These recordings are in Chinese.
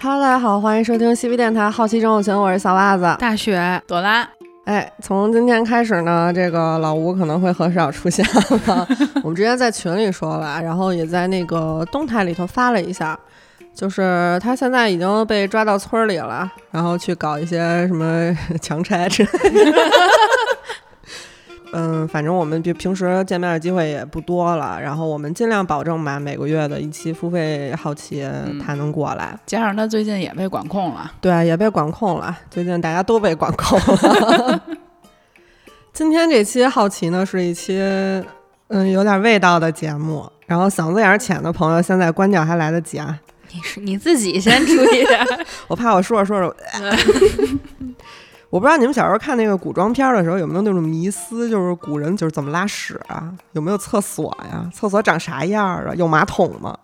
Hello，大家好，欢迎收听西皮电台好奇症候群，我是小袜子。大雪朵拉，哎，从今天开始呢，这个老吴可能会很少出现了。我们之前在群里说了，然后也在那个动态里头发了一下，就是他现在已经被抓到村里了，然后去搞一些什么强拆之类的。嗯，反正我们就平时见面的机会也不多了，然后我们尽量保证吧，每个月的一期付费好奇他能过来。加上他最近也被管控了，对，也被管控了。最近大家都被管控了。今天这期好奇呢，是一期嗯有点味道的节目，然后嗓子眼浅的朋友现在关掉还来得及啊。你是你自己先注意点，我怕我说着说着。我不知道你们小时候看那个古装片的时候有没有那种迷思，就是古人就是怎么拉屎啊？有没有厕所呀？厕所长啥样啊？有马桶吗？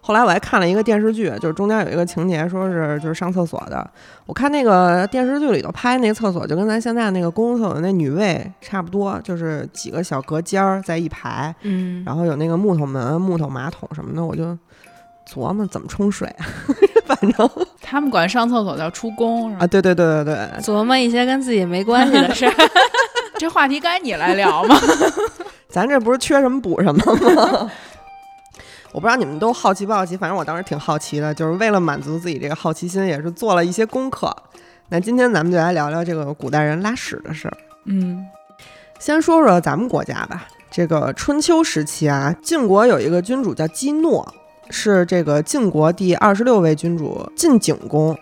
后来我还看了一个电视剧，就是中间有一个情节，说是就是上厕所的。我看那个电视剧里头拍那厕所，就跟咱现在那个公共厕所那女卫差不多，就是几个小隔间儿在一排，嗯，然后有那个木头门、木头马桶什么的，我就琢磨怎么冲水啊。反正他们管上厕所叫出宫啊，对对对对对，琢磨一些跟自己没关系的事儿，这话题该你来聊吗？咱这不是缺什么补什么吗？我不知道你们都好奇不好奇，反正我当时挺好奇的，就是为了满足自己这个好奇心，也是做了一些功课。那今天咱们就来聊聊这个古代人拉屎的事儿。嗯，先说说咱们国家吧，这个春秋时期啊，晋国有一个君主叫姬诺。是这个晋国第二十六位君主晋景公，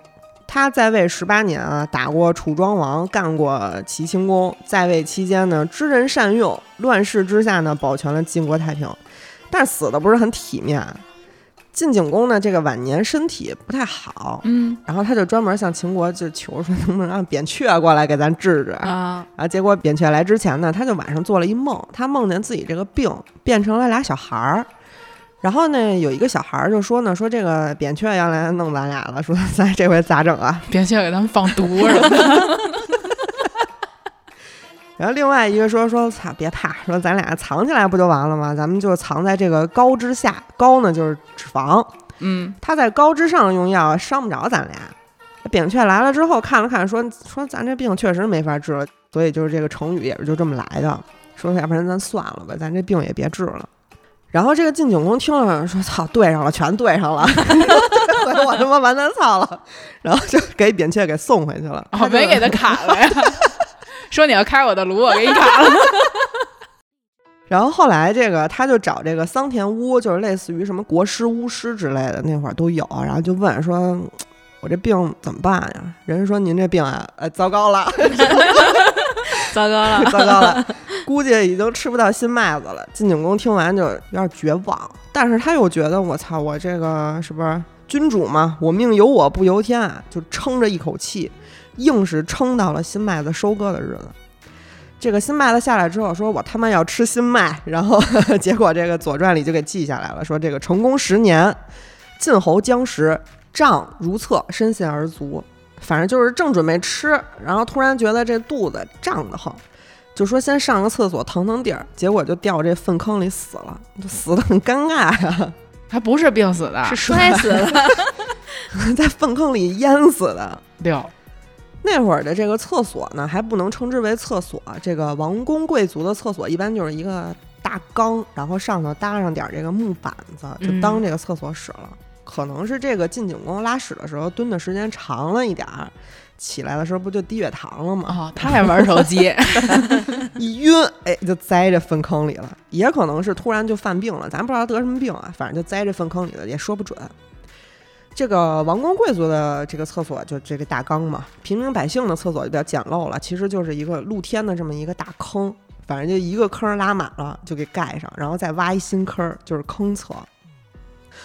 他在位十八年啊，打过楚庄王，干过齐顷公，在位期间呢，知人善用，乱世之下呢，保全了晋国太平，但是死的不是很体面。晋景公呢，这个晚年身体不太好，嗯，然后他就专门向秦国就求说，能不能让扁鹊过来给咱治治啊？然后结果扁鹊来之前呢，他就晚上做了一梦，他梦见自己这个病变成了俩小孩儿。然后呢，有一个小孩儿就说呢，说这个扁鹊要来弄咱俩了，说 咱这回咋整啊？扁鹊给他们放毒是吧？然后另外一个说说，操，别怕，说咱俩藏起来不就完了吗？咱们就藏在这个膏之下，膏呢就是脂肪，嗯，他在膏之上用药，伤不着咱俩。扁鹊来了之后看了看，说说咱这病确实没法治了，所以就是这个成语也是就这么来的。说要不然咱算了吧，咱这病也别治了。然后这个晋景公听了说：“操，对上了，全对上了，这回我他妈完蛋操了。”然后就给扁鹊给送回去了，哦没给他砍了呀。说你要开我的炉，我给你砍了。然后后来这个他就找这个桑田巫，就是类似于什么国师、巫师之类的，那会儿都有。然后就问说：“我这病怎么办呀？”人家说：“您这病啊，呃，糟糕了。”糟糕了，糟糕了，估计已经吃不到新麦子了。晋景公听完就有点绝望，但是他又觉得我操，我这个是不是君主嘛？我命由我不由天啊！就撑着一口气，硬是撑到了新麦子收割的日子。这个新麦子下来之后，说我他妈要吃新麦，然后 结果这个《左传》里就给记下来了，说这个成功十年，晋侯将食，胀如厕，身陷而足。反正就是正准备吃，然后突然觉得这肚子胀得慌，就说先上个厕所腾腾地儿，结果就掉这粪坑里死了，就死的很尴尬呀。他不是病死的，是摔死的，在粪坑里淹死的。六那会儿的这个厕所呢，还不能称之为厕所，这个王公贵族的厕所一般就是一个大缸，然后上头搭上点这个木板子，就当这个厕所使了。可能是这个晋景公拉屎的时候蹲的时间长了一点儿，起来的时候不就低血糖了吗？哦，他还玩手机，一晕，哎，就栽这粪坑里了。也可能是突然就犯病了，咱不知道得什么病啊，反正就栽这粪坑里了，也说不准。这个王公贵族的这个厕所就这个大缸嘛，平民百姓的厕所就比较简陋了，其实就是一个露天的这么一个大坑，反正就一个坑拉满了就给盖上，然后再挖一新坑，就是坑厕。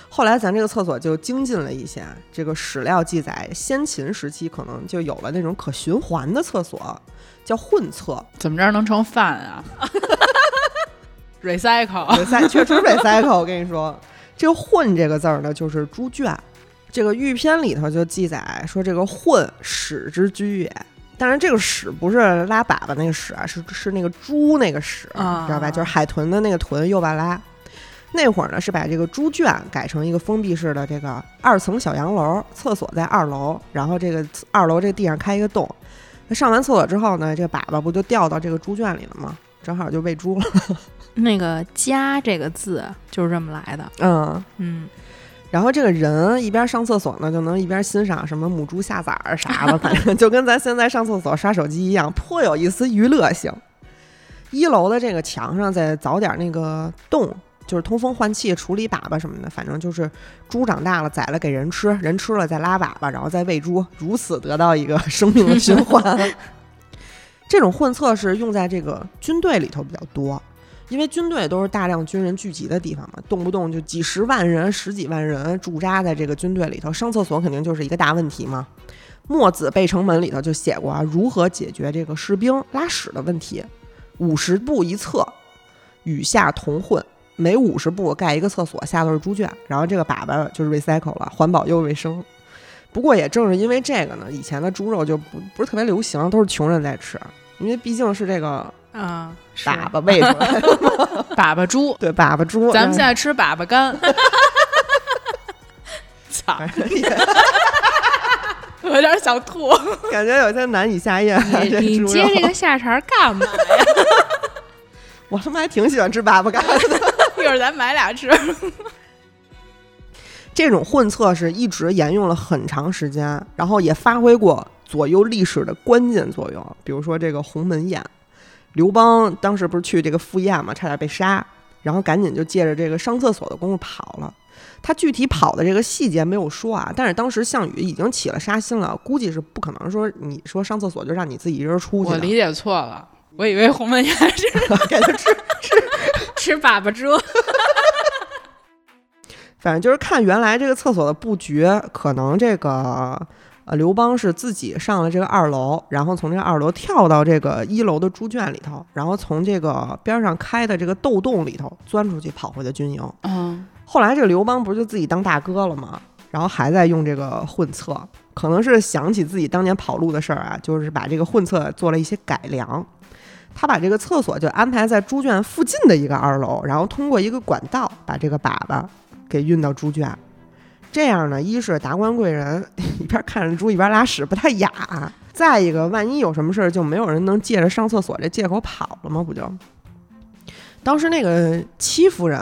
后来咱这个厕所就精进了一些，这个史料记载，先秦时期可能就有了那种可循环的厕所，叫混厕。怎么着能成饭啊？recycle，确实 recycle。我跟你说，这个“混”这个字儿呢，就是猪圈。这个玉篇里头就记载说，这个“混”屎之居也。当然，这个屎不是拉粑粑那个屎啊，是是那个猪那个屎，知道吧？就是海豚的那个豚，右巴拉。那会儿呢是把这个猪圈改成一个封闭式的这个二层小洋楼，厕所在二楼，然后这个二楼这地上开一个洞。那上完厕所之后呢，这粑粑不就掉到这个猪圈里了吗？正好就喂猪了。那个“家”这个字就是这么来的。嗯，嗯，然后这个人一边上厕所呢，就能一边欣赏什么母猪下崽儿啥的，反正就跟咱现在上厕所刷手机一样，颇有一丝娱乐性。一楼的这个墙上再凿点那个洞，就是通风换气、处理粑粑什么的，反正就是猪长大了宰了给人吃，人吃了再拉粑粑，然后再喂猪，如此得到一个 生命的循环。这种混厕是用在这个军队里头比较多，因为军队都是大量军人聚集的地方嘛，动不动就几十万人、十几万人驻扎在这个军队里头，上厕所肯定就是一个大问题嘛。墨子《背城门》里头就写过啊，如何解决这个士兵拉屎的问题。五十步一厕，与下同混，每五十步盖一个厕所，下头是猪圈，然后这个粑粑就是 recycle 了，环保又卫生。不过也正是因为这个呢，以前的猪肉就不不是特别流行，都是穷人在吃，因为毕竟是这个啊，粑粑喂出来的，粑粑猪，对粑粑猪。咱们现在吃粑粑干。操，有点想吐。感觉有些难以下咽。你接这个下茬干嘛呀？我他妈还挺喜欢吃粑粑干的。一会儿咱买俩吃。这种混测是一直沿用了很长时间，然后也发挥过左右历史的关键作用。比如说这个鸿门宴，刘邦当时不是去这个赴宴嘛，差点被杀，然后赶紧就借着这个上厕所的功夫跑了。他具体跑的这个细节没有说啊，但是当时项羽已经起了杀心了，估计是不可能说你说上厕所就让你自己一人出去，我理解错了，我以为鸿门宴是给他吃吃粑粑猪，反正就是看原来这个厕所的布局，可能这个呃刘邦是自己上了这个二楼，然后从这个二楼跳到这个一楼的猪圈里头，然后从这个边上开的这个豆洞里头钻出去跑回的军营。嗯，后来这个刘邦不是就自己当大哥了吗？然后还在用这个混厕，可能是想起自己当年跑路的事儿啊，就是把这个混厕做了一些改良。他把这个厕所就安排在猪圈附近的一个二楼，然后通过一个管道把这个粑粑给运到猪圈。这样呢，一是达官贵人一边看着猪一边拉屎不太雅，再一个万一有什么事儿，就没有人能借着上厕所这借口跑了吗？不就？当时那个戚夫人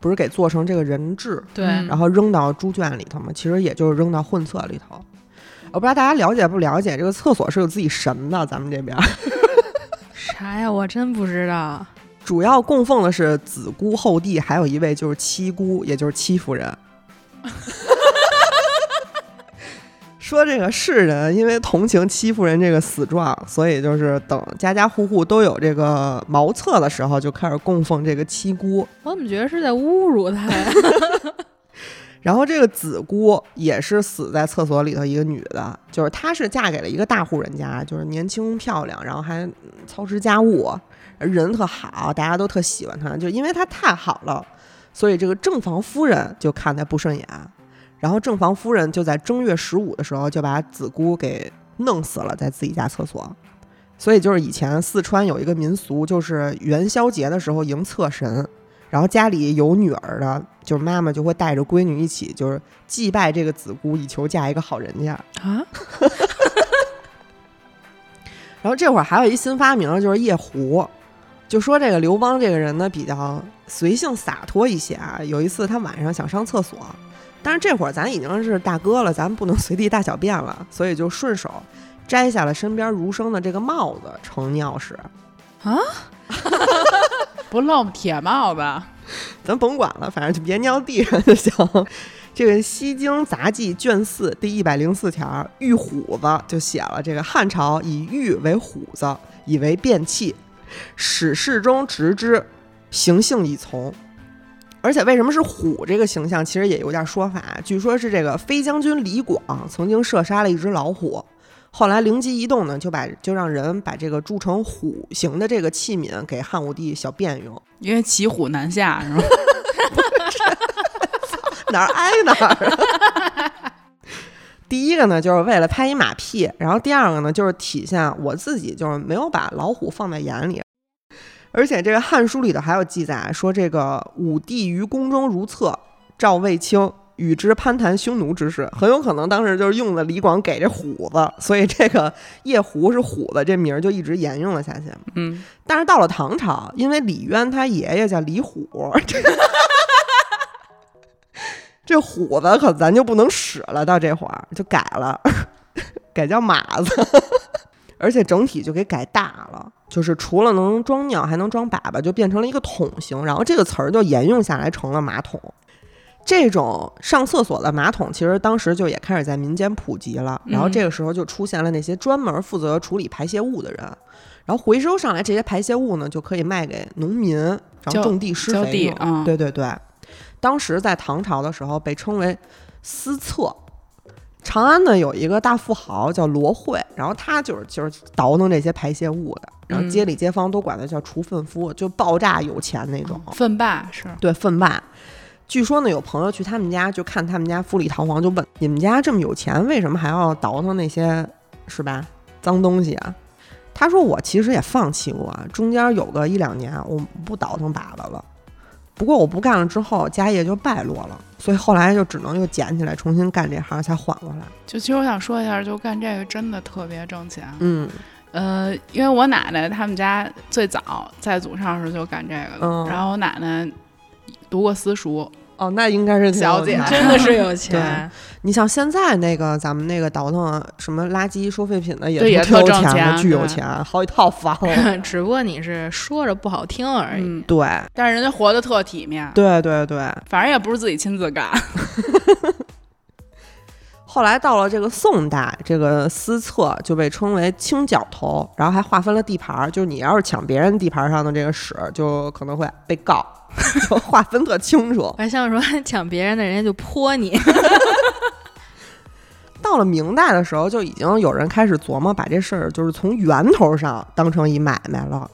不是给做成这个人质，对，嗯然后扔到猪圈里头嘛，其实也就是扔到混厕里头。我不知道大家了解不了解，这个厕所是有自己神的，咱们这边啥呀？我真不知道。主要供奉的是子姑后帝，还有一位就是七姑，也就是戚夫人。说这个世人因为同情戚夫人这个死状，所以就是等家家户户都有这个茅厕的时候，就开始供奉这个七姑。我怎么觉得是在侮辱他呀？然后这个子姑也是死在厕所里头一个女的，就是她是嫁给了一个大户人家，就是年轻漂亮，然后还操持家务，人特好，大家都特喜欢她，就因为她太好了，所以这个正房夫人就看她不顺眼，然后正房夫人就在正月十五的时候就把子姑给弄死了，在自己家厕所。所以就是以前四川有一个民俗，就是元宵节的时候迎厕神，然后家里有女儿的，就是妈妈就会带着闺女一起，就是祭拜这个子姑，以求嫁一个好人家。啊，然后这会儿还有一新发明，就是夜壶。就说这个刘邦这个人呢，比较随性洒脱一些啊。有一次他晚上想上厕所，但是这会儿咱已经是大哥了，咱不能随地大小便了，所以就顺手摘下了身边儒生的这个帽子盛尿屎。不露铁帽子，咱甭管了，反正就别尿地上就行。这个《西京杂记》卷四第一百零四条，玉虎子就写了：这个汉朝以玉为虎子，以为便器，史事中执之，行性以从。而且为什么是虎这个形象，其实也有点说法。据说是这个飞将军李广曾经射杀了一只老虎，后来灵机一动呢，就把就让人把这个铸成虎形的这个器皿给汉武帝小便用。因为骑虎难下是吗？哪儿挨哪儿啊。第一个呢，就是为了拍一马屁，然后第二个呢，就是体现我自己就是没有把老虎放在眼里。而且这个《汉书》里头还有记载说，这个武帝于宫中如厕，赵卫青与之攀谈匈奴之事，很有可能当时就是用的李广给这虎子，所以这个夜壶是虎子这名儿就一直沿用了下去。嗯，但是到了唐朝，因为李渊他爷爷叫李虎，这个这虎子可咱就不能使了，到这会儿就改了，改叫马子，而且整体就给改大了，就是除了能装尿，还能装粑粑，就变成了一个桶形，然后这个词儿就沿用下来成了马桶。这种上厕所的马桶，其实当时就也开始在民间普及了。然后这个时候就出现了那些专门负责处理排泄物的人，然后回收上来这些排泄物呢，就可以卖给农民，然后种地施肥对对对，当时在唐朝的时候被称为私厕。长安呢有一个大富豪叫罗慧，然后他就是就是倒腾这些排泄物的，然后嗯街里街坊都管他叫除粪夫，就爆炸有钱那种。粪霸是对，粪霸。据说呢，有朋友去他们家，就看他们家富丽堂皇，就问你们家这么有钱，为什么还要倒腾那些是吧脏东西啊？他说我其实也放弃过，中间有个一两年我不倒腾粑粑了，不过我不干了之后，家业就败落了，所以后来就只能又捡起来重新干这行才缓过来。就其实我想说一下，就干这个真的特别挣钱。嗯呃，因为我奶奶他们家最早在祖上时就干这个的，嗯然后我奶奶读过私塾，哦，那应该是小姐真的是有钱。你像现在那个咱们那个倒腾什么垃圾收废品的也也特挣钱巨有钱，好几套房。只不过你是说着不好听而已。嗯，对但是人家活得特体面，对对对，反正也不是自己亲自干。后来到了这个宋代，这个私厕就被称为清角头，然后还划分了地盘儿，就是你要是抢别人地盘上的这个屎，就可能会被告，就划分特清楚。还像说抢别人的人家就泼你，到了明代的时候，就已经有人开始琢磨把这事儿就是从源头上当成一买卖了。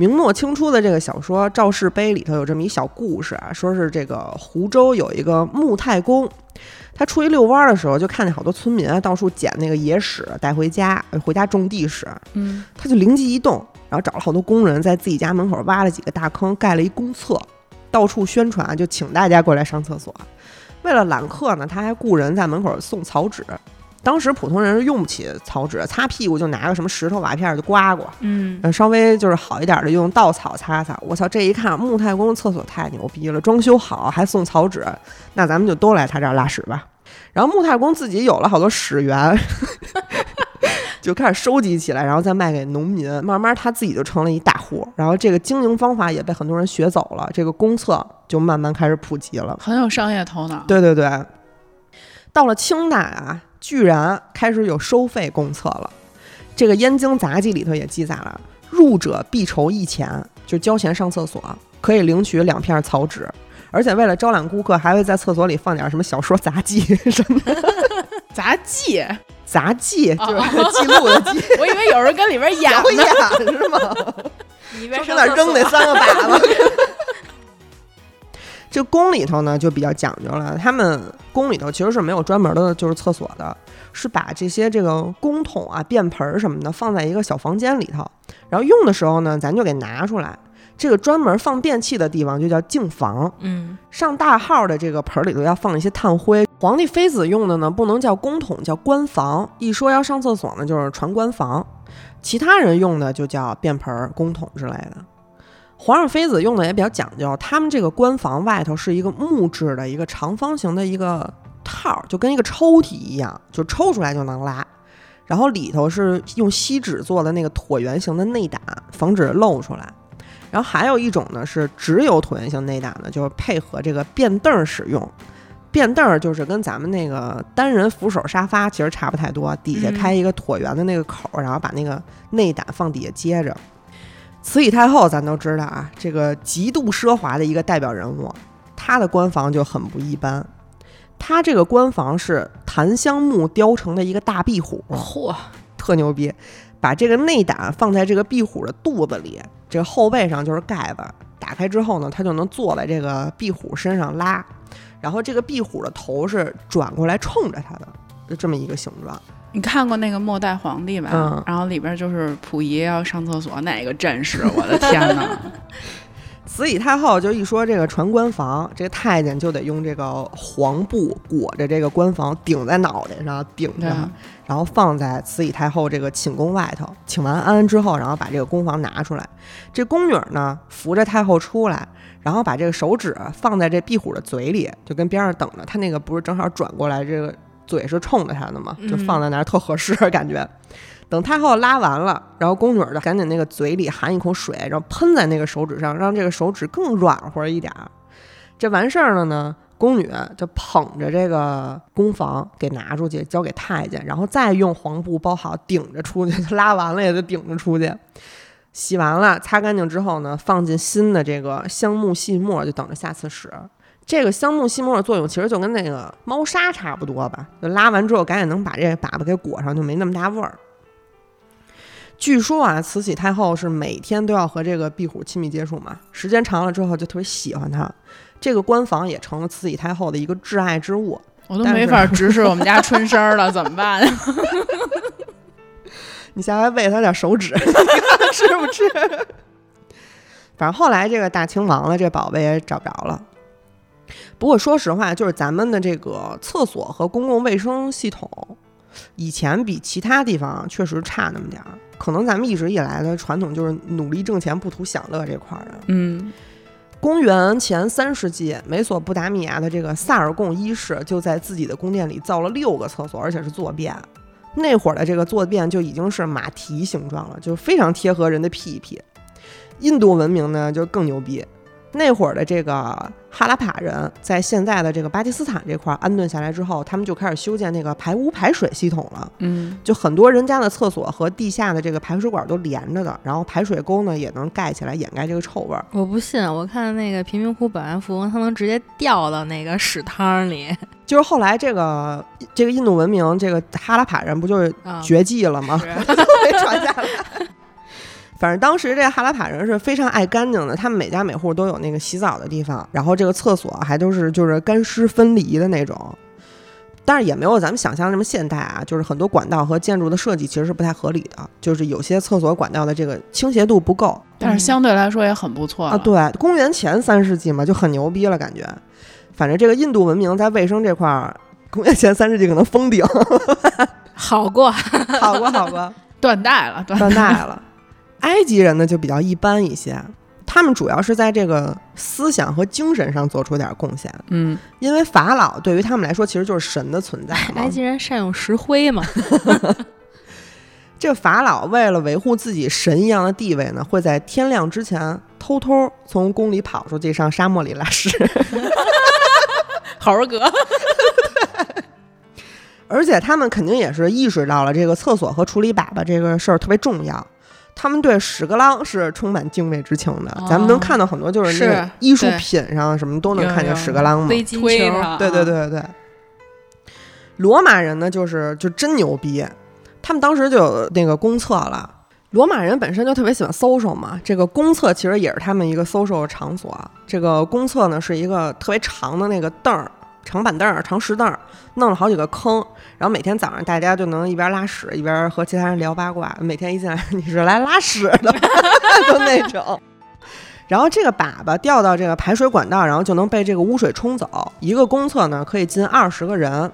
明末清初的这个小说《赵氏碑》里头有这么一小故事啊，说是这个湖州有一个穆太公，他出去遛弯儿的时候，就看见好多村民啊到处捡那个野屎带回家，回家种地使。嗯，他就灵机一动，然后找了好多工人，在自己家门口挖了几个大坑，盖了一公厕，到处宣传，就请大家过来上厕所。为了揽客呢，他还雇人在门口送草纸。当时普通人是用不起草纸，擦屁股就拿个什么石头瓦片儿就刮刮，嗯，呃稍微就是好一点的用稻草擦擦。我操，这一看穆太公厕所太牛逼了，装修好还送草纸，那咱们就都来他这儿拉屎吧。然后穆太公自己有了好多屎源，就开始收集起来，然后再卖给农民。慢慢他自己就成了一大户，然后这个经营方法也被很多人学走了，这个公厕就慢慢开始普及了。很有商业头脑。对对对，到了清代啊，居然开始有收费公厕了。这个《燕京杂记》里头也记载了，入者必筹一钱，就交钱上厕所，可以领取两片草纸。而且为了招揽顾客，还会在厕所里放点什么小说杂记 什么的 杂记，杂记，就是记录的记，我以为有人跟里边演表呢。演是吗？你一边上哪扔那三个粑粑？这宫里头呢就比较讲究了，他们宫里头其实是没有专门的就是厕所的，是把这些这个公桶啊、便盆儿什么的放在一个小房间里头，然后用的时候呢，咱就给拿出来。这个专门放便器的地方就叫净房，嗯，上大号的这个盆儿里头要放一些炭灰。皇帝妃子用的呢，不能叫公桶，叫官房。一说要上厕所呢，就是传官房。其他人用的就叫便盆儿、公桶之类的。皇上妃子用的也比较讲究，他们这个官房外头是一个木质的一个长方形的一个套儿，就跟一个抽屉一样，就抽出来就能拉。然后里头是用锡纸做的那个椭圆形的内胆，防止漏出来。然后还有一种呢是只有椭圆形内胆的，就是配合这个便凳儿使用。便凳儿就是跟咱们那个单人扶手沙发其实差不太多，底下嗯开一个椭圆的那个口儿，然后把那个内胆放底下接着。慈禧太后咱都知道啊，这个极度奢华的一个代表人物，她的官房就很不一般。她这个官房是檀香木雕成的一个大壁虎，嚯，特牛逼，把这个内胆放在这个壁虎的肚子里，这个后背上就是盖子，打开之后呢，它就能坐在这个壁虎身上拉，然后这个壁虎的头是转过来冲着它的，就这么一个形状。你看过那个《末代皇帝》吧？嗯然后里边就是溥仪要上厕所，哪个阵势？我的天哪！慈禧太后就一说这个传官房，这个太监就得用这个黄布裹着这个官房，顶在脑袋上，顶着，然后放在慈禧太后这个寝宫外头。请完安之后，然后把这个宫房拿出来。这宫女呢扶着太后出来，然后把这个手指放在这壁虎的嘴里，就跟边上等着。他那个不是正好转过来，这个嘴是冲着他的嘛，就放在那儿特合适，感觉。等太后拉完了，然后宫女儿就赶紧那个嘴里含一口水，然后喷在那个手指上，让这个手指更软和一点儿。这完事儿了呢，宫女就捧着这个宫房给拿出去，交给太监，然后再用黄布包好，顶着出去。拉完了也得顶着出去。洗完了，擦干净之后呢，放进新的这个香木细末，就等着下次使。这个香木细末的作用其实就跟那个猫砂差不多吧，就拉完之后赶紧能把这粑粑给裹上，就没那么大味儿。据说啊，慈禧太后是每天都要和这个壁虎亲密接触嘛，时间长了之后就特别喜欢它。这个官房也成了慈禧太后的一个挚爱之物。我都但没法直视我们家春生儿了，怎么办？你下回喂它点手指，吃不吃？反正后来这个大清亡了，这宝贝也找不着了。不过说实话，就是咱们的这个厕所和公共卫生系统，以前比其他地方确实差那么点儿。可能咱们一直以来的传统就是努力挣钱不图享乐这块儿的。嗯，公元前三世纪，美索不达米亚的这个萨尔贡一世就在自己的宫殿里造了六个厕所，而且是坐便。那会儿的这个坐便就已经是马蹄形状了，就非常贴合人的屁屁。印度文明呢就更牛逼，那会儿的这个哈拉帕人在现在的这个巴基斯坦这块儿安顿下来之后，他们就开始修建那个排污排水系统了。嗯，就很多人家的厕所和地下的这个排水管都连着的，然后排水沟呢也能盖起来掩盖这个臭味儿。我不信，我看那个贫民窟百万富翁，他能直接掉到那个屎汤里就是后来这个这个印度文明，这个哈拉帕人不就是啊。绝迹了吗？是 没传下来。反正当时这个哈拉帕人是非常爱干净的，他们每家每户都有那个洗澡的地方，然后这个厕所还都是就是干湿分离的那种。但是也没有咱们想象那么现代啊，就是很多管道和建筑的设计其实是不太合理的，就是有些厕所管道的这个倾斜度不够但是相对来说也很不错啊。对，公元前三世纪嘛，就很牛逼了，感觉。反正这个印度文明在卫生这块儿，公元前三世纪可能封顶，好过，好过好过。断代了，断断代了。埃及人呢就比较一般一些，他们主要是在这个思想和精神上做出点贡献，嗯，因为法老对于他们来说其实就是神的存在嘛。埃。及人善用石灰嘛，这个法老为了维护自己神一样的地位呢，会在天亮之前偷偷从宫里跑出去上沙漠里拉屎，好儿哥，而且他们肯定也是意识到了这个厕所和处理粑粑这个事儿特别重要。他们对屎壳郎是充满敬畏之情的，咱们能看到很多就是那个艺术品上什么都能看见有屎壳郎嘛。对对，对对对。罗马人呢，就是就真牛逼，他们当时就有那个公厕了。罗马人本身就特别喜欢 social 嘛，这个公厕其实也是他们一个 social 场所。这个公厕呢是一个特别长的那个凳儿，长板凳儿、长石凳儿，弄了好几个坑，然后每天早上大家就能一边拉屎一边和其他人聊八卦。每天一进来，你是来拉屎的吗，就那种。然后这个粑粑掉到这个排水管道，然后就能被这个污水冲走。一个公厕呢可以进二十个人。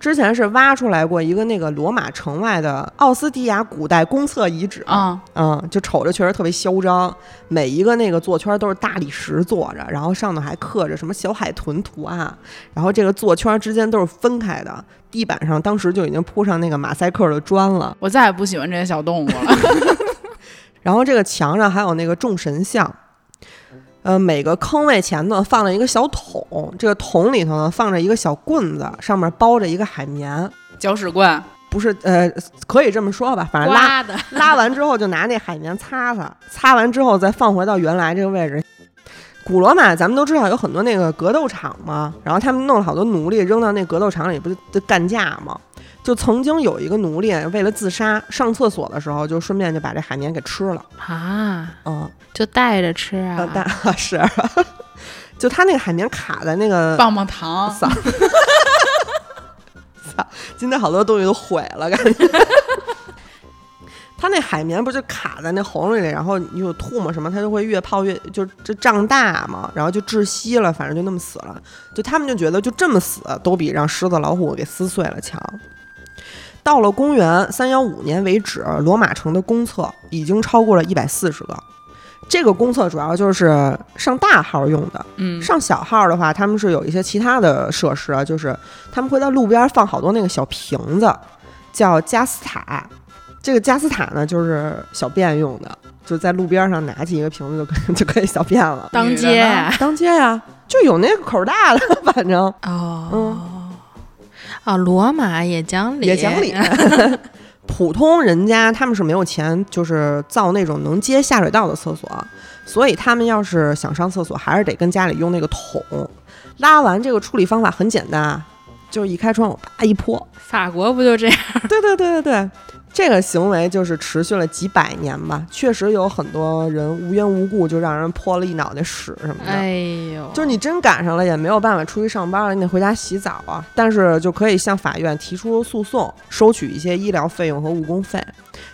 之前是挖出来过一个那个罗马城外的奥斯蒂亚古代公厕遗址，啊，嗯，就瞅着确实特别嚣张。每一个那个座圈都是大理石做着，然后上头还刻着什么小海豚图案，然后这个座圈之间都是分开的，地板上当时就已经铺上那个马赛克的砖了。我再也不喜欢这些小动物了，然后这个墙上还有那个众神像，呃，每个坑位前头放了一个小桶，这个桶里头呢放着一个小棍子，上面包着一个海绵，搅屎棍，不是呃，可以这么说吧，反正拉的，拉完之后就拿那海绵擦擦，擦完之后再放回到原来这个位置。古罗马咱们都知道有很多那个格斗场嘛，然后他们弄了好多奴隶扔到那格斗场里，不就干架吗？就曾经有一个奴隶为了自杀，上厕所的时候就顺便就把这海绵给吃了。啊，嗯，就带着吃啊 是，就他那个海绵卡在那个棒棒糖，嗓 操，今天好多东西都毁了，感觉。它那海绵不就卡在那喉咙里，然后你有吐沫什么，它就会越泡越就这胀大嘛，然后就窒息了，反正就那么死了。就他们就觉得就这么死都比让狮子老虎给撕碎了强。到了公元三幺五年为止，罗马城的公厕已经超过了一百四十个。这个公厕主要就是上大号用的，嗯，上小号的话，他们是有一些其他的设施啊，就是他们会在路边放好多那个小瓶子，叫加斯塔。这个加斯塔呢，就是小便用的，就在路边上拿起一个瓶子就可以 就可以小便了。当街啊当街呀、就有那个口大的，反正哦，啊，罗马也讲理，也讲理。普通人家他们是没有钱，就是造那种能接下水道的厕所，所以他们要是想上厕所，还是得跟家里用那个桶。拉完这个处理方法很简单啊，就是一开窗户啪一泼。法国不就这样？对对对对对，这个行为就是持续了几百年吧，确实有很多人无缘无故就让人泼了一脑袋屎什么的。哎呦，就是你真赶上了，也没有办法出去上班了，你得回家洗澡啊。但是就可以向法院提出诉讼，收取一些医疗费用和误工费。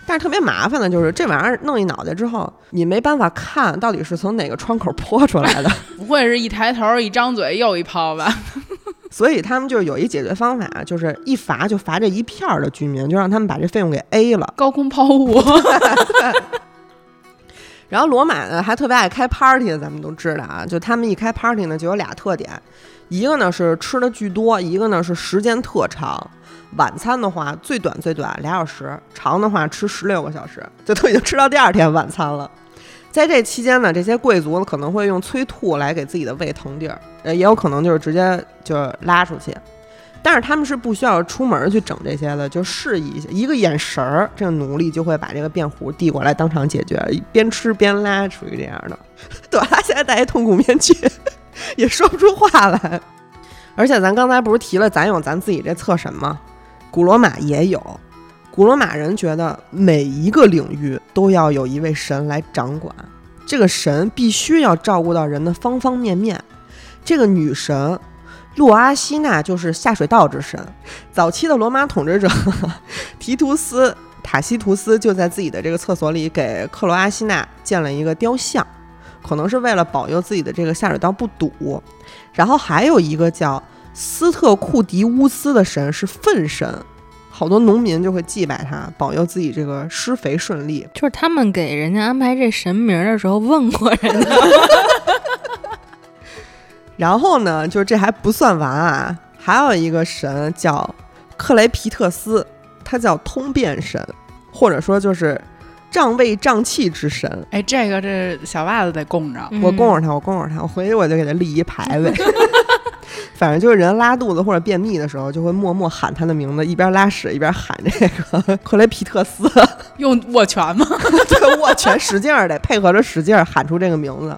但是特别麻烦的就是这玩意儿弄一脑袋之后，你没办法看到底是从哪个窗口泼出来的，不会是一抬头一张嘴又一泡吧？所以他们就有一解决方法，就是一罚就罚这一片儿的居民，就让他们把这费用给 A 了。高空抛物，然后罗马呢还特别爱开 party，咱们都知道啊，就他们一开 party 呢就有俩特点，一个呢是吃的巨多，一个呢是时间特长。晚餐的话最短最短俩小时，长的话吃十六个小时，就都已经吃到第二天晚餐了。在这期间呢，这些贵族可能会用催吐来给自己的胃腾地儿，呃，也有可能就是直接就拉出去。但是他们是不需要出门去整这些的，就示意一下，一个眼神儿，这个奴隶就会把这个便壶递过来，当场解决，边吃边拉，属于这样的。朵拉现在戴一痛苦面具，也说不出话来。而且咱刚才不是提了，咱有咱自己这厕神吗？古罗马也有。古罗马人觉得每一个领域都要有一位神来掌管，这个神必须要照顾到人的方方面面。这个女神洛阿西娜就是下水道之神。早期的罗马统治者 提图斯塔西图斯就在自己的这个厕所里给克罗阿西娜建了一个雕像，可能是为了保佑自己的这个下水道不堵。然后还有一个叫斯特库迪乌斯的神是粪神，好多农民就会祭拜他，保佑自己这个施肥顺利。就是他们给人家安排这神名儿的时候问过人家，然后呢，就是这还不算完啊，还有一个神叫克雷皮特斯，他叫通便神，或者说就是胀胃胀气之神。哎，这个这小袜子得供着。嗯我供着他，我供着他，我回去我就给他立一牌位。反正就是人拉肚子或者便秘的时候，就会默默喊他的名字，一边拉屎一边喊这个克雷皮特斯。用握拳吗？对，握拳使劲儿得配合着使劲儿喊出这个名字。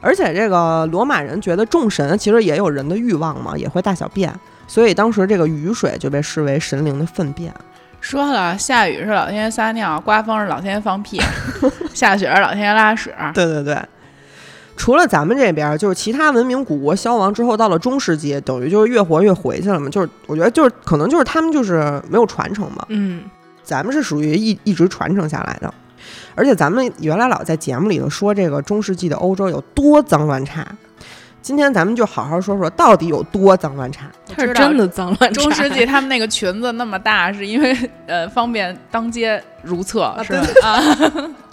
而且这个罗马人觉得众神其实也有人的欲望嘛，也会大小便，所以当时这个雨水就被视为神灵的粪便。说了，下雨是老天爷撒尿，刮风是老天爷放屁，下雪是老天爷拉屎。对对对。除了咱们这边儿，就是其他文明古国消亡之后，到了中世纪，等于就是越活越回去了嘛。就是我觉得就是可能就是他们就是没有传承嘛，嗯，咱们是属于一一直传承下来的。而且咱们原来老在节目里头说这个中世纪的欧洲有多脏乱差，今天咱们就好好说说到底有多脏乱差。它是真的脏乱差。中世纪他们那个裙子那么大，是因为呃方便当街如厕，是吧？啊，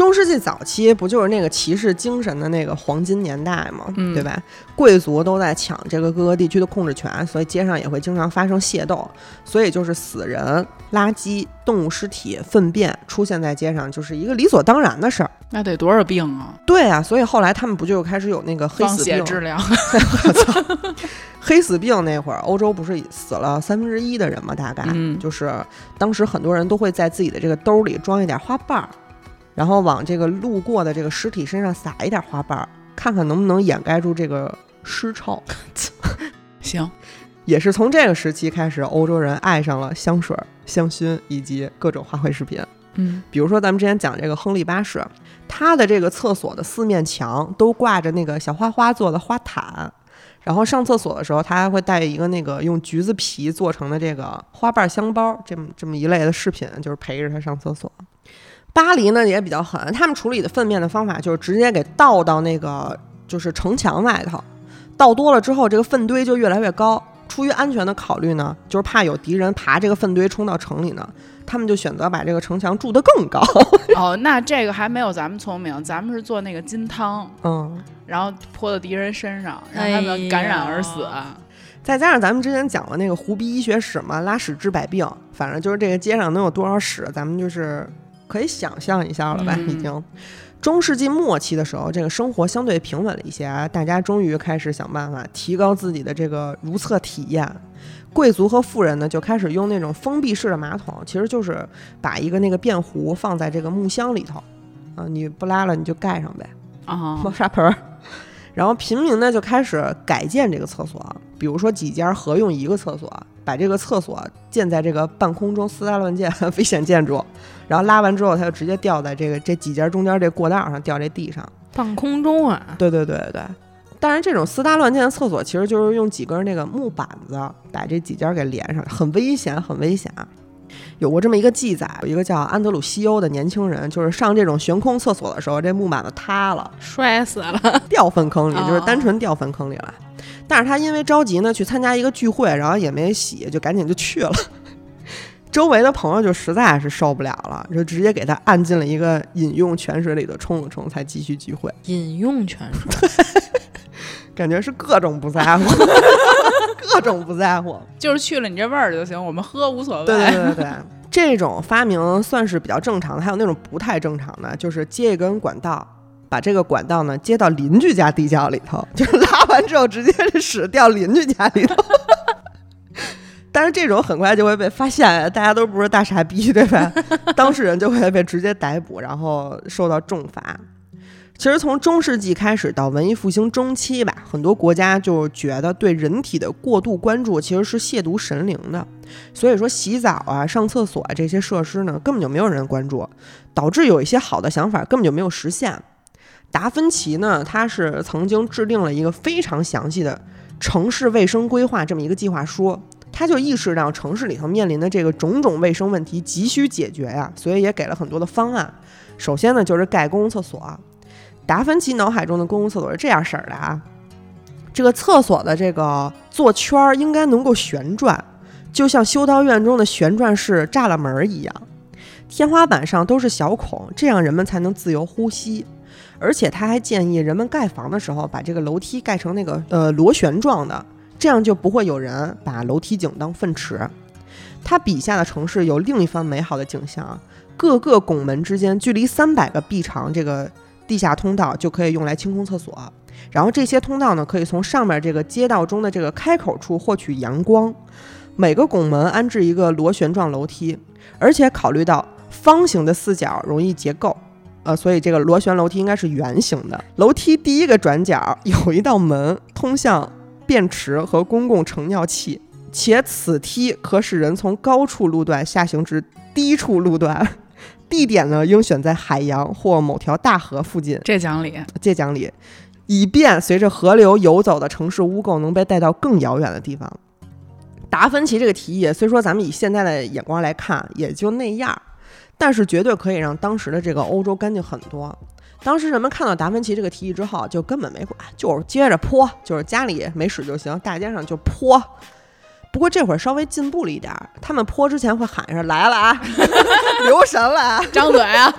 中世纪早期不就是那个骑士精神的那个黄金年代嘛，嗯对吧？贵族都在抢这个各个地区的控制权，所以街上也会经常发生械斗，所以就是死人、垃圾、动物尸体、粪便出现在街上，就是一个理所当然的事儿。那得多少病啊？对啊，所以后来他们不就开始有那个黑死病？血治疗。黑死病那会儿，欧洲不是死了三分之一的人吗？大概、嗯就是当时很多人都会在自己的这个兜里装一点花瓣儿，然后往这个路过的这个尸体身上撒一点花瓣儿，看看能不能掩盖住这个尸臭。行，也是从这个时期开始，欧洲人爱上了香水、香薰以及各种花卉饰品。嗯，比如说咱们之前讲这个亨利八世，他的这个厕所的四面墙都挂着那个小花花做的花毯，然后上厕所的时候，他还会带一个那个用橘子皮做成的这个花瓣香包，这么这么一类的饰品，就是陪着他上厕所。巴黎呢也比较狠，他们处理的粪便的方法就是直接给倒到那个就是城墙外头，倒多了之后，这个粪堆就越来越高。出于安全的考虑呢，就是怕有敌人爬这个粪堆冲到城里呢，他们就选择把这个城墙筑得更高。哦，那这个还没有咱们聪明，咱们是做那个金汤，嗯，然后泼到敌人身上，让他们感染而死。再加上咱们之前讲了那个胡逼医学史嘛，拉屎治百病，反正就是这个街上能有多少屎，咱们就是可以想象一下了吧？已经。中世纪末期的时候，这个生活相对平稳了一些啊，大家终于开始想办法提高自己的这个如厕体验。贵族和富人呢，就开始用那种封闭式的马桶，其实就是把一个那个便壶放在这个木箱里头，啊，你不拉了你就盖上呗，啊，猫砂盆儿。然后平民呢就开始改建这个厕所，比如说几家合用一个厕所，把这个厕所建在这个半空中，私搭乱建，危险建筑。然后拉完之后，它就直接掉在这个这几家中间这过道上，掉这地上。半空中啊？对对对对对。但是这种私搭乱建的厕所，其实就是用几根那个木板子把这几家给连上，很危险，很危险。有过这么一个记载，有一个叫安德鲁西欧的年轻人，就是上这种悬空厕所的时候，这木板子塌了，摔死了，掉粪坑里，就是单纯掉粪坑里了。但是他因为着急呢，去参加一个聚会，然后也没洗，就赶紧就去了。周围的朋友就实在是受不了了，就直接给他按进了一个饮用泉水里头冲了冲，才继续聚会。饮用泉水，感觉是各种不在乎，各种不在乎，就是去了你这味儿就行，我们喝无所谓。对对对对，这种发明算是比较正常的，还有那种不太正常的，就是接一根管道，把这个管道呢接到邻居家地窖里头，就是拉完之后直接是屎掉邻居家里头。但是这种很快就会被发现，大家都不是大傻逼，对吧？当事人就会被直接逮捕，然后受到重罚。其实从中世纪开始到文艺复兴中期吧，很多国家就觉得对人体的过度关注其实是亵渎神灵的，所以说洗澡啊、上厕所啊这些设施呢，根本就没有人关注，导致有一些好的想法根本就没有实现。达芬奇呢，他是曾经制定了一个非常详细的城市卫生规划这么一个计划书。他就意识到城市里头面临的这个种种卫生问题急需解决呀，所以也给了很多的方案。首先呢，就是盖公共厕所。达芬奇脑海中的公共厕所是这样式儿的啊，这个厕所的这个座圈儿应该能够旋转，就像修道院中的旋转式栅栏门一样。天花板上都是小孔，这样人们才能自由呼吸。而且他还建议人们盖房的时候把这个楼梯盖成那个呃螺旋状的。这样就不会有人把楼梯井当粪池。他笔下的城市有另一番美好的景象，各个拱门之间距离三百个臂长，这个地下通道就可以用来清空厕所。然后这些通道呢，可以从上面这个街道中的这个开口处获取阳光。每个拱门安置一个螺旋状楼梯，而且考虑到方形的四角容易结构，呃，所以这个螺旋楼梯应该是圆形的。楼梯第一个转角有一道门通向。便池和公共盛尿器，且此梯可使人从高处路段下行至低处路段。地点呢，应选在海洋或某条大河附近。这讲理，这讲理，以便随着河流游走的城市污垢能被带到更遥远的地方。达芬奇这个提议，虽说咱们以现在的眼光来看也就那样，但是绝对可以让当时的这个欧洲干净很多。当时人们看到达芬奇这个提议之后，就根本没管，就是接着泼，就是家里没屎就行，大街上就泼。不过这会儿稍微进步了一点儿，他们泼之前会喊一声“来了啊，留神了啊，张嘴啊”。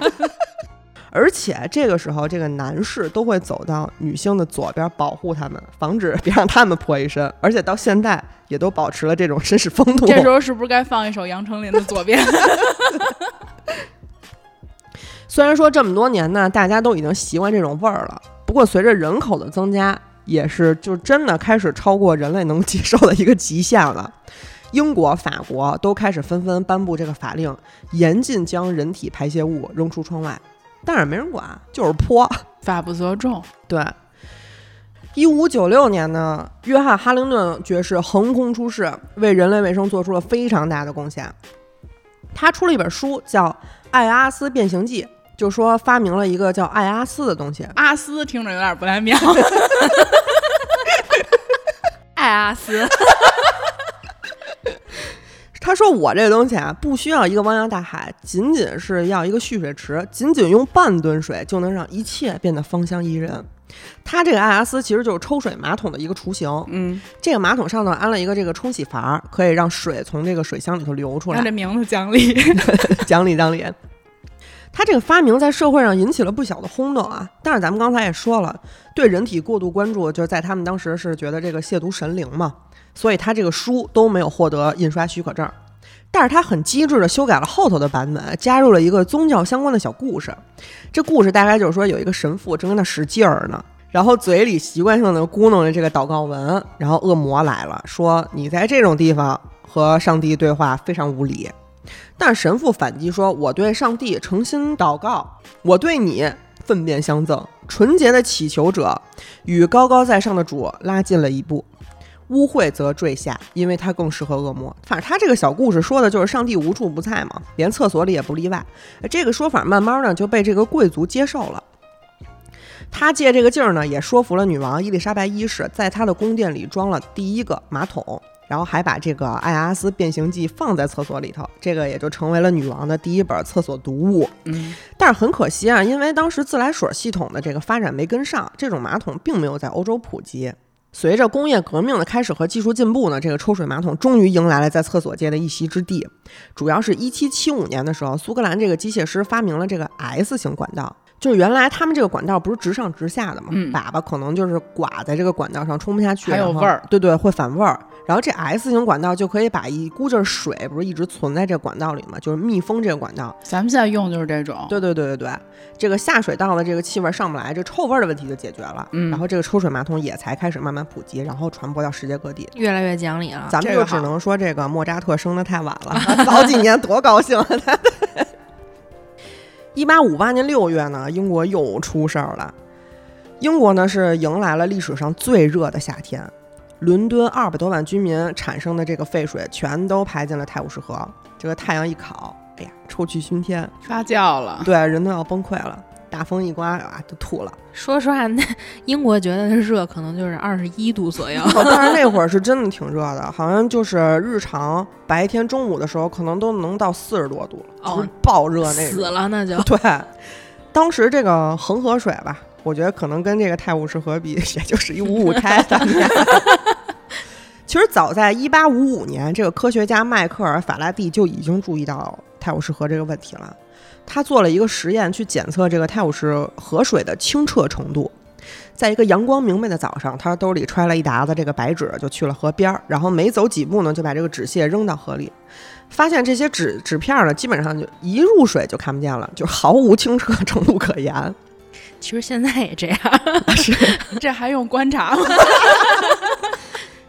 而且这个时候，这个男士都会走到女性的左边保护他们，防止别让他们泼一身。而且到现在也都保持了这种绅士风度。这时候是不是该放一首杨丞琳的《左边》？虽然说这么多年呢，大家都已经习惯这种味儿了，不过随着人口的增加，也是就真的开始超过人类能接受的一个极限了。英国、法国都开始纷纷颁布这个法令，严禁将人体排泄物扔出窗外，但是没人管，就是泼，法不责众。对，一五九六年呢，约翰·哈灵顿爵士横空出世，为人类卫生做出了非常大的贡献。他出了一本书，叫《艾阿斯变形记》。就说发明了一个叫艾阿斯的东西，阿斯听着有点不太妙。艾阿斯，他说：“我这个东西啊，不需要一个汪洋大海，仅仅是要一个蓄水池，仅仅用半吨水就能让一切变得芳香宜人。”它这个爱阿斯其实就是抽水马桶的一个雏形。嗯，这个马桶上头安了一个这个冲洗阀，可以让水从这个水箱里头流出来按。这名字讲理。讲理讲理。它这个发明在社会上引起了不小的轰动啊！但是咱们刚才也说了，对人体过度关注，就是在他们当时是觉得这个亵渎神灵嘛，所以他这个书都没有获得印刷许可证。但是他很机智的修改了后头的版本，加入了一个宗教相关的小故事。这故事大概就是说，有一个神父正跟那使劲儿呢，然后嘴里习惯性的咕哝着这个祷告文，然后恶魔来了，说你在这种地方和上帝对话非常无礼。但神父反击说：“我对上帝诚心祷告，我对你粪便相赠，纯洁的祈求者与高高在上的主拉近了一步。污秽则坠下，因为它更适合恶魔。反正他这个小故事说的就是上帝无处不在嘛，连厕所里也不例外。这个说法慢慢呢就被这个贵族接受了。他借这个劲儿呢，也说服了女王伊丽莎白一世，在她的宫殿里装了第一个马桶。然后还把这个《艾阿斯变形记》放在厕所里头，这个也就成为了女王的第一本厕所读物。嗯，但是很可惜啊，因为当时自来水系统的这个发展没跟上，这种马桶并没有在欧洲普及。随着工业革命的开始和技术进步呢，这个抽水马桶终于迎来了在厕所界的一席之地。主要是一七七五年的时候，苏格兰这个机械师发明了这个 S 型管道，就是原来他们这个管道不是直上直下的嘛，嗯粑粑可能就是刮在这个管道上冲不下去，还有味儿对对，会反味儿。然后这 S 型管道就可以把一估计儿水不是一直存在这管道里嘛，就是密封这个管道。咱们现在用就是这种。对对对对对，这个下水道的这个气味儿上不来，这臭味儿的问题就解决了。嗯然后这个抽水马桶也才开始慢慢普及，然后传播到世界各地。越来越讲理了。咱们就只能说这个莫扎特生的太晚了，早几年多高兴啊！他。一八五八年六月呢，英国又出事儿了。英国呢是迎来了历史上最热的夏天，伦敦二百多万居民产生的这个废水全都排进了泰晤士河。这个太阳一烤，哎呀，臭气熏天，发酵了。对，人都要崩溃了。大风一刮啊，就吐了。说实话，那英国觉得的热可能就是二十一度左右。哦，但是那会儿是真的挺热的，好像就是日常白天中午的时候，可能都能到四十多度了，哦就是爆热那种死。了那就 对，当时这个恒河水吧，我觉得可能跟这个泰晤士河比，也就是一五五开的。其实早在一八五五年，这个科学家迈克尔·法拉第就已经注意到泰晤士河这个问题了。他做了一个实验，去检测这个泰晤士河水的清澈程度。在一个阳光明媚的早上，他兜里揣了一沓子这个白纸，就去了河边儿，然后没走几步呢，就把这个纸屑扔到河里，发现这些纸纸片儿呢，基本上就一入水就看不见了，就毫无清澈程度可言。其实现在也这样。这还用观察吗？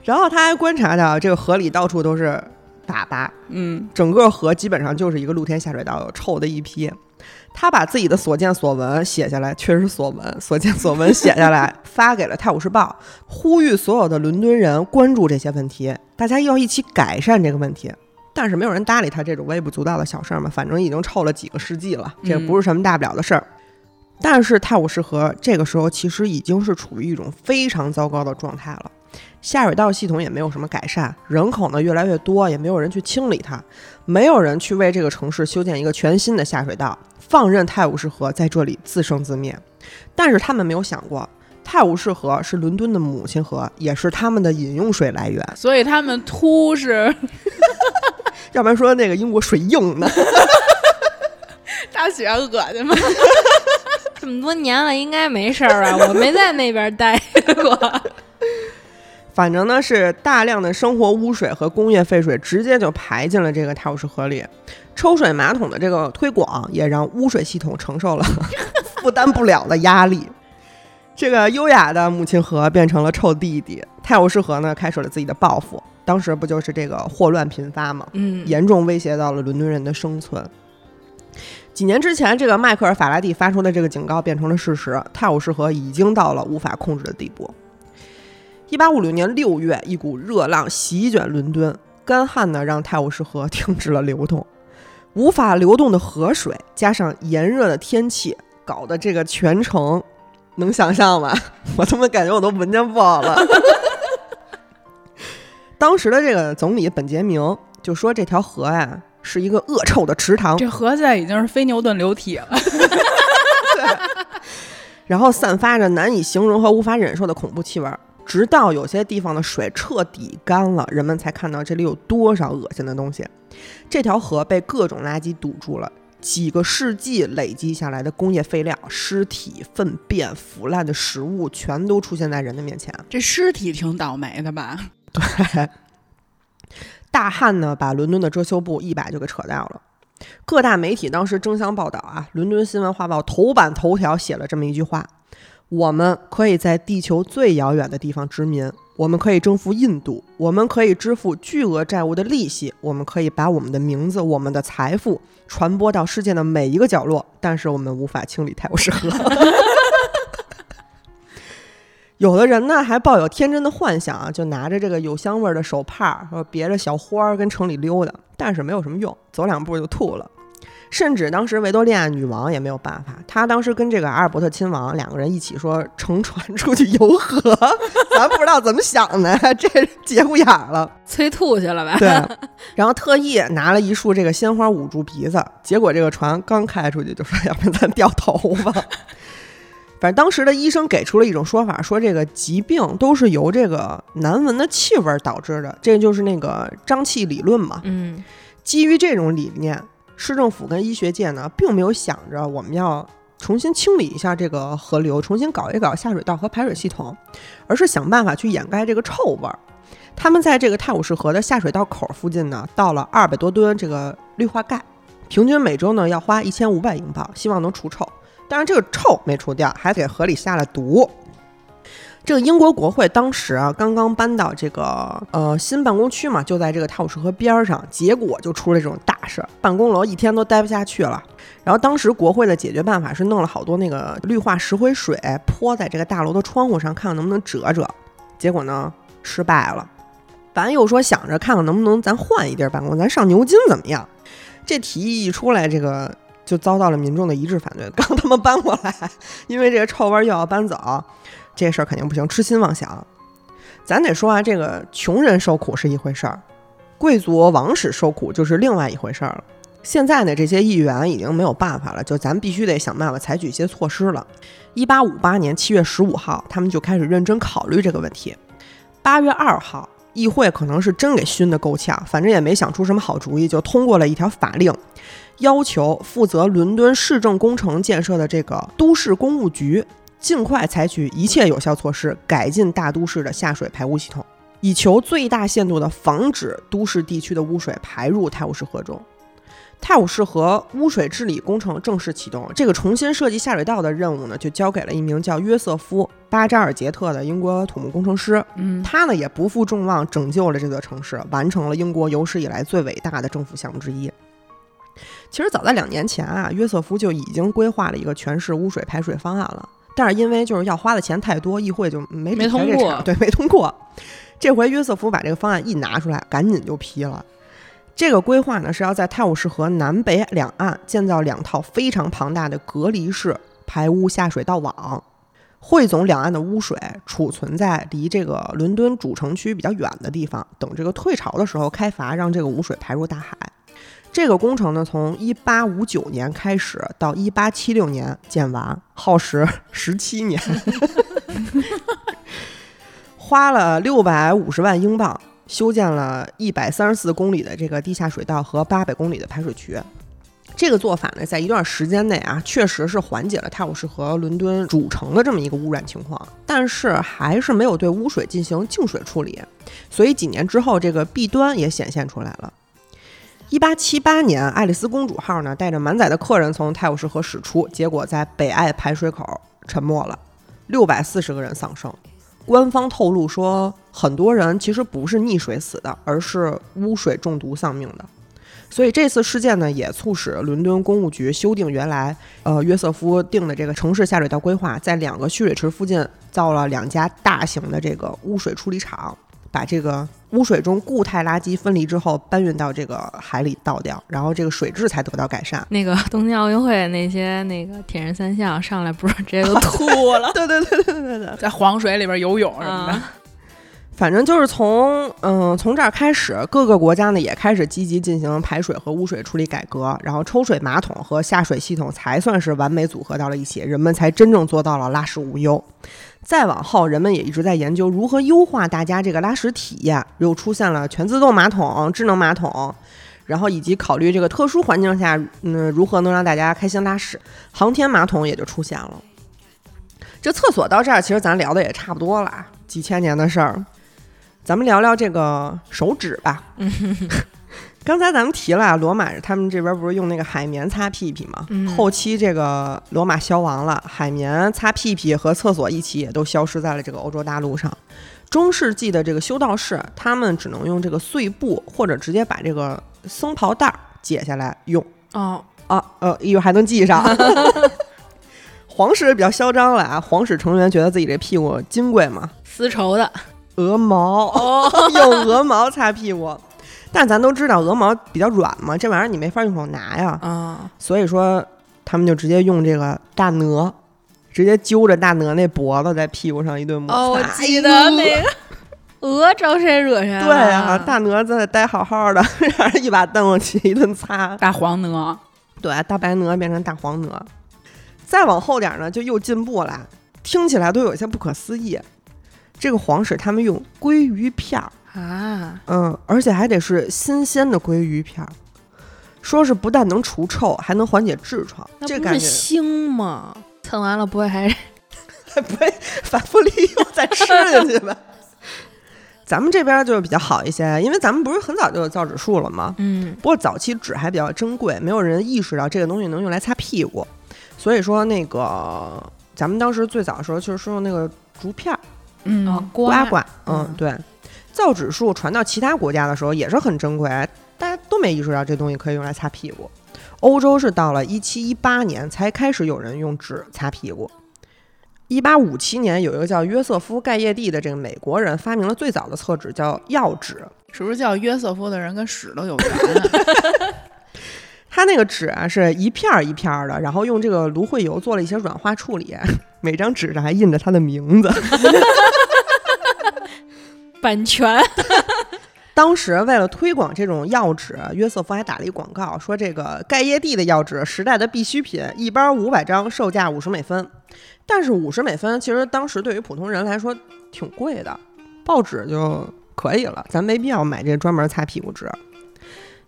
然后他还观察到这个河里到处都是粑粑，嗯，整个河基本上就是一个露天下水道，臭的一批。他把自己的所见所闻写下来，确实所闻所见所闻写下来，发给了《泰晤士报》，呼吁所有的伦敦人关注这些问题，大家要一起改善这个问题。但是没有人搭理他这种微不足道的小事儿嘛，反正已经臭了几个世纪了，这不是什么大不了的事儿。但是泰晤士河这个时候其实已经是处于一种非常糟糕的状态了。下水道系统也没有什么改善，人口呢越来越多，也没有人去清理它，没有人去为这个城市修建一个全新的下水道，放任泰晤士河在这里自生自灭。但是他们没有想过，泰晤士河是伦敦的母亲河，也是他们的饮用水来源。所以他们秃是 要不然说那个英国水硬呢？大雪恶心吗？这么多年了，应该没事儿吧？我没在那边待过。反正呢是大量的生活污水和工业废水直接就排进了这个泰晤士河里，抽水马桶的这个推广也让污水系统承受了 负担不了的压力。这个优雅的母亲河变成了臭弟弟，泰晤士河呢开始了自己的报复。当时不就是这个霍乱频发吗？嗯，严重威胁到了伦敦人的生存。几年之前，这个迈克尔·法拉第发出的这个警告变成了事实，泰晤士河已经到了无法控制的地步。一八五六年六月，一股热浪席卷伦敦，干旱呢让泰晤士河 停止了流动，无法流动的河水加上炎热的天气，搞得这个全城能想象吗？我他妈感觉我都闻见不好了。当时的这个总理本杰明就说这条河呀是一个恶臭的池塘，这河现在已经是非牛顿流体了。然后散发着难以形容和无法忍受的恐怖气味儿。直到有些地方的水彻底干了，人们才看到这里有多少恶心的东西。这条河被各种垃圾堵住了，几个世纪累积下来的工业废料、尸体、粪便、腐烂的食物，全都出现在人的面前。这尸体挺倒霉的吧？对，大旱呢，把伦敦的遮羞布一把就给扯掉了。各大媒体当时争相报道啊，伦敦新闻画报头版头条写了这么一句话：“我们可以在地球最遥远的地方殖民，我们可以征服印度，我们可以支付巨额债务的利息，我们可以把我们的名字、我们的财富传播到世界的每一个角落，但是我们无法清理泰晤士河。”有的人呢还抱有天真的幻想啊，就拿着这个有香味儿的手帕，说别着小花儿跟城里溜达，但是没有什么用，走两步就吐了。甚至当时维多利亚女王也没有办法，她当时跟这个阿尔伯特亲王两个人一起说乘船出去游河，咱不知道怎么想的，这节骨眼儿了。催吐去了吧？对，然后特意拿了一束这个鲜花捂住鼻子，结果这个船刚开出去就说要不然咱掉头发。反正当时的医生给出了一种说法，说这个疾病都是由这个难闻的气味导致的，这就是那个瘴气理论嘛。嗯，基于这种理念，市政府跟医学界呢，并没有想着我们要重新清理一下这个河流，重新搞一搞下水道和排水系统，而是想办法去掩盖这个臭味儿。他们在这个泰晤士河的下水道口附近呢，倒了二百多吨这个氯化钙，平均每周呢要花一千五百英镑，希望能除臭。但是这个臭没除掉，还给河里下了毒。这个英国国会当时啊，刚刚搬到这个呃新办公区嘛，就在这个泰晤士河边上，结果就出了这种大事儿，办公楼一天都待不下去了。然后当时国会的解决办法是弄了好多那个氯化石灰水泼在这个大楼的窗户上，看看能不能遮遮。结果呢失败了。咱又说想着看看能不能咱换一地儿办公，咱上牛津怎么样？这提议一出来，这个就遭到了民众的一致反对。刚他妈搬过来，因为这个臭味儿又要搬走，这事儿肯定不行，痴心妄想。咱得说啊，这个穷人受苦是一回事儿，贵族王室受苦就是另外一回事儿了。现在呢，这些议员已经没有办法了，就咱必须得想办法采取一些措施了。一八五八年七月十五号，他们就开始认真考虑这个问题。八月二号，议会可能是真给熏得够呛，反正也没想出什么好主意，就通过了一条法令，要求负责伦敦市政工程建设的这个都市公务局，尽快采取一切有效措施，改进大都市的下水排污系统，以求最大限度地防止都市地区的污水排入泰晤士河中。泰晤士河污水治理工程正式启动，这个重新设计下水道的任务呢，就交给了一名叫约瑟夫·巴扎尔杰特的英国土木工程师。嗯，他呢也不负众望，拯救了这座城市，完成了英国有史以来最伟大的政府项目之一。其实早在两年前啊，约瑟夫就已经规划了一个全市污水排水方案了，但是因为就是要花的钱太多，议会就没没通过对，没通过。这回约瑟夫把这个方案一拿出来，赶紧就批了。这个规划呢是要在泰晤士河南北两岸建造两套非常庞大的隔离式排污下水道网，汇总两岸的污水，储存在离这个伦敦主城区比较远的地方，等这个退潮的时候开阀，让这个污水排入大海。这个工程呢，从一八五九年开始到一八七六年建完，耗时十七年，花了六百五十万英镑。修建了一百三十四公里的这个地下水道和八百公里的排水渠。这个做法呢，在一段时间内啊，确实是缓解了泰晤士河伦敦主城的这么一个污染情况，但是还是没有对污水进行净水处理，所以几年之后，这个弊端也显现出来了。一八七八年，爱丽丝公主号呢带着满载的客人从泰晤士河驶出，结果在北爱排水口沉没了，六百四十个人丧生。官方透露说，很多人其实不是溺水死的，而是污水中毒丧命的。所以这次事件呢，也促使伦敦公务局修订原来呃约瑟夫定的这个城市下水道规划，在两个蓄水池附近造了两家大型的这个污水处理厂，把这个污水中固态垃圾分离之后搬运到这个海里倒掉，然后这个水质才得到改善。那个东京奥运会那些那个铁人三项上来不是直接都 吐了对对对对对对。在黄水里边游泳什么的。啊？反正就是从嗯从这儿开始，各个国家呢也开始积极进行排水和污水处理改革，然后抽水马桶和下水系统才算是完美组合到了一起，人们才真正做到了拉屎无忧。再往后，人们也一直在研究如何优化大家这个拉屎体验，又出现了全自动马桶、智能马桶，然后以及考虑这个特殊环境下，嗯，如何能让大家开心拉屎，航天马桶也就出现了。这厕所到这儿，其实咱聊的也差不多了，几千年的事儿。咱们聊聊这个手指吧。刚才咱们提了啊，罗马他们这边不是用那个海绵擦屁屁吗？嗯后期这个罗马消亡了，海绵擦屁屁和厕所一起也都消失在了这个欧洲大陆上。中世纪的这个修道士，他们只能用这个碎布，或者直接把这个僧袍带儿解下来用哦，啊，呃，一会儿还能系上。皇室比较嚣张了啊，皇室成员觉得自己这屁股金贵嘛，丝绸的鹅毛，哦，用鹅毛擦屁股。但咱都知道鹅毛比较软嘛，这玩意儿你没法用手拿呀，啊，所以说他们就直接用这个大鹅，直接揪着大鹅那脖子在屁股上一顿摩擦。哦，我记得那个鹅招谁惹谁了？对啊，大鹅在那待好好的，让 人一把凳子起一顿擦。大黄鹅，对，大白鹅变成大黄鹅。再往后点呢，就又进步了，听起来都有些不可思议。这个皇室他们用鲑鱼片儿，啊，嗯，而且还得是新鲜的鲑鱼片儿，说是不但能除臭，还能缓解痔疮。这不是腥吗？蹭完了不会还还 不会反复利用再吃下去吧？咱们这边就是比较好一些，因为咱们不是很早就有造纸术了吗？嗯不过早期纸还比较珍贵，没有人意识到这个东西能用来擦屁股，所以说那个咱们当时最早的时候就是用那个竹片儿嗯哦刮刮刮，嗯嗯，对。造纸术传到其他国家的时候也是很珍贵，大家都没意识到这东西可以用来擦屁股。欧洲是到了一七一八年才开始有人用纸擦屁股。一八五七年，有一个叫约瑟夫·盖叶蒂的这个美国人发明了最早的厕纸，叫药纸。是不是叫约瑟夫的人跟屎都有缘啊？它那个纸啊是一片儿一片儿的，然后用这个芦荟油做了一些软化处理，每张纸上还印着他的名字。版权 当时为了推广这种药纸，约瑟夫还打了一广告，说这个盖耶蒂的药纸时代的必需品，一包五百张，售价五十美分。但是五十美分其实当时对于普通人来说挺贵的，报纸就可以了，咱没必要买这专门擦屁股纸。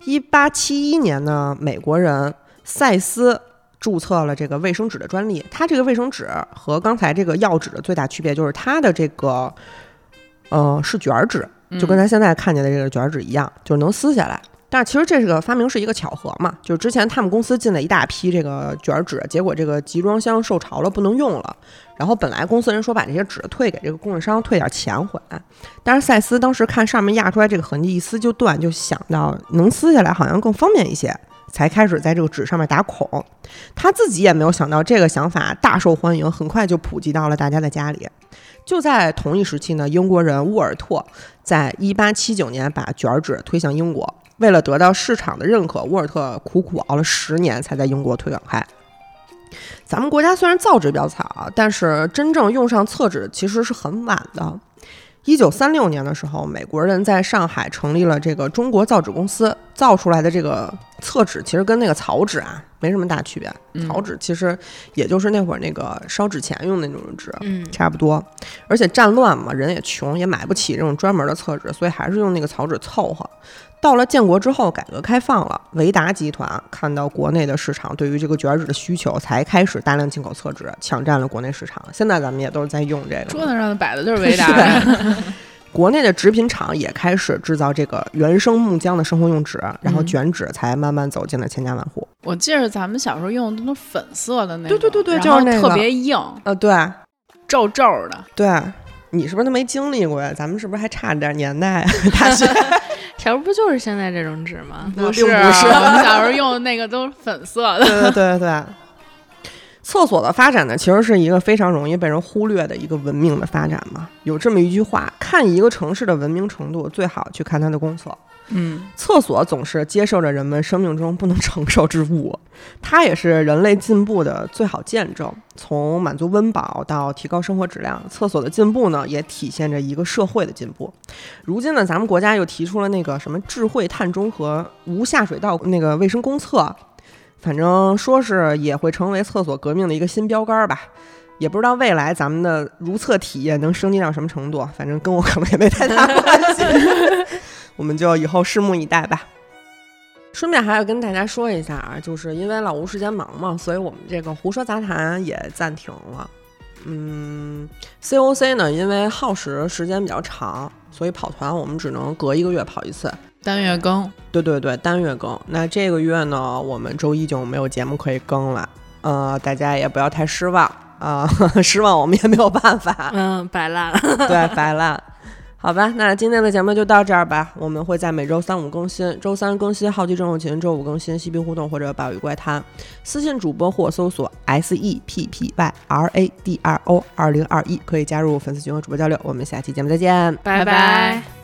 一八七一年呢，美国人赛斯注册了这个卫生纸的专利。它这个卫生纸和刚才这个药纸的最大区别就是它的这个，呃，是卷儿纸，就跟咱现在看见的这个卷儿纸一样，就是能撕下来。但是其实这是个发明是一个巧合嘛，就是之前他们公司进了一大批这个卷儿纸，结果这个集装箱受潮了，不能用了。然后本来公司人说把这些纸退给这个供应商，退点钱回来。但是赛斯当时看上面压出来这个痕迹一撕就断，就想到能撕下来好像更方便一些，才开始在这个纸上面打孔。他自己也没有想到这个想法大受欢迎，很快就普及到了大家的家里。就在同一时期呢，英国人沃尔特在一八七九年把卷纸推向英国。为了得到市场的认可，沃尔特苦苦熬了十年，才在英国推广开。咱们国家虽然造纸比较早，但是真正用上厕纸其实是很晚的。一九三六年的时候，美国人在上海成立了这个中国造纸公司，造出来的这个厕纸其实跟那个草纸啊没什么大区别。嗯草纸其实也就是那会儿那个烧纸钱用的那种纸，嗯差不多。而且战乱嘛，人也穷，也买不起这种专门的厕纸，所以还是用那个草纸凑合。到了建国之后，改革开放了，维达集团看到国内的市场对于这个卷纸的需求，才开始大量进口厕纸，抢占了国内市场。现在咱们也都是在用这个。桌子上摆的就是维达，国内的纸品厂也开始制造这个原生木浆的生活用纸，然后嗯卷纸才慢慢走进了千家万户。我记得咱们小时候用的都是粉色的那种，对对对对就是那个特别硬，呃，对皱皱的。对，你是不是都没经历过呀？咱们是不是还差点年代啊？大学条不就是现在这种纸吗？不是我们小时候用的那个都是粉色的。对对对对。厕所的发展呢，其实是一个非常容易被人忽略的一个文明的发展嘛。有这么一句话：看一个城市的文明程度，最好去看它的公厕。嗯，厕所总是接受着人们生命中不能承受之物，它也是人类进步的最好见证。从满足温饱到提高生活质量，厕所的进步呢，也体现着一个社会的进步。如今呢，咱们国家又提出了那个什么智慧碳中和、无下水道那个卫生公厕，反正说是也会成为厕所革命的一个新标杆吧。也不知道未来咱们的如厕体验能升级到什么程度，反正跟我可能也没太大关系。我们就以后拭目以待吧。顺便还要跟大家说一下啊，就是因为老吴时间忙嘛，所以我们这个胡说杂谈也暂停了。嗯，COC 呢，因为耗时时间比较长，所以跑团我们只能隔一个月跑一次。单月更，对对对，单月更。那这个月呢，我们周一就没有节目可以更了。呃，大家也不要太失望啊、失望我们也没有办法。嗯，摆烂。对，摆烂。好吧，那今天的节目就到这儿吧。我们会在每周三五更新，周三更新《好奇症候群》，周五更新《西皮互动》或者《暴雨怪谈》。私信主播或搜索 S E P P Y R A D R O 二零二一，可以加入粉丝群和主播交流。我们下期节目再见，拜拜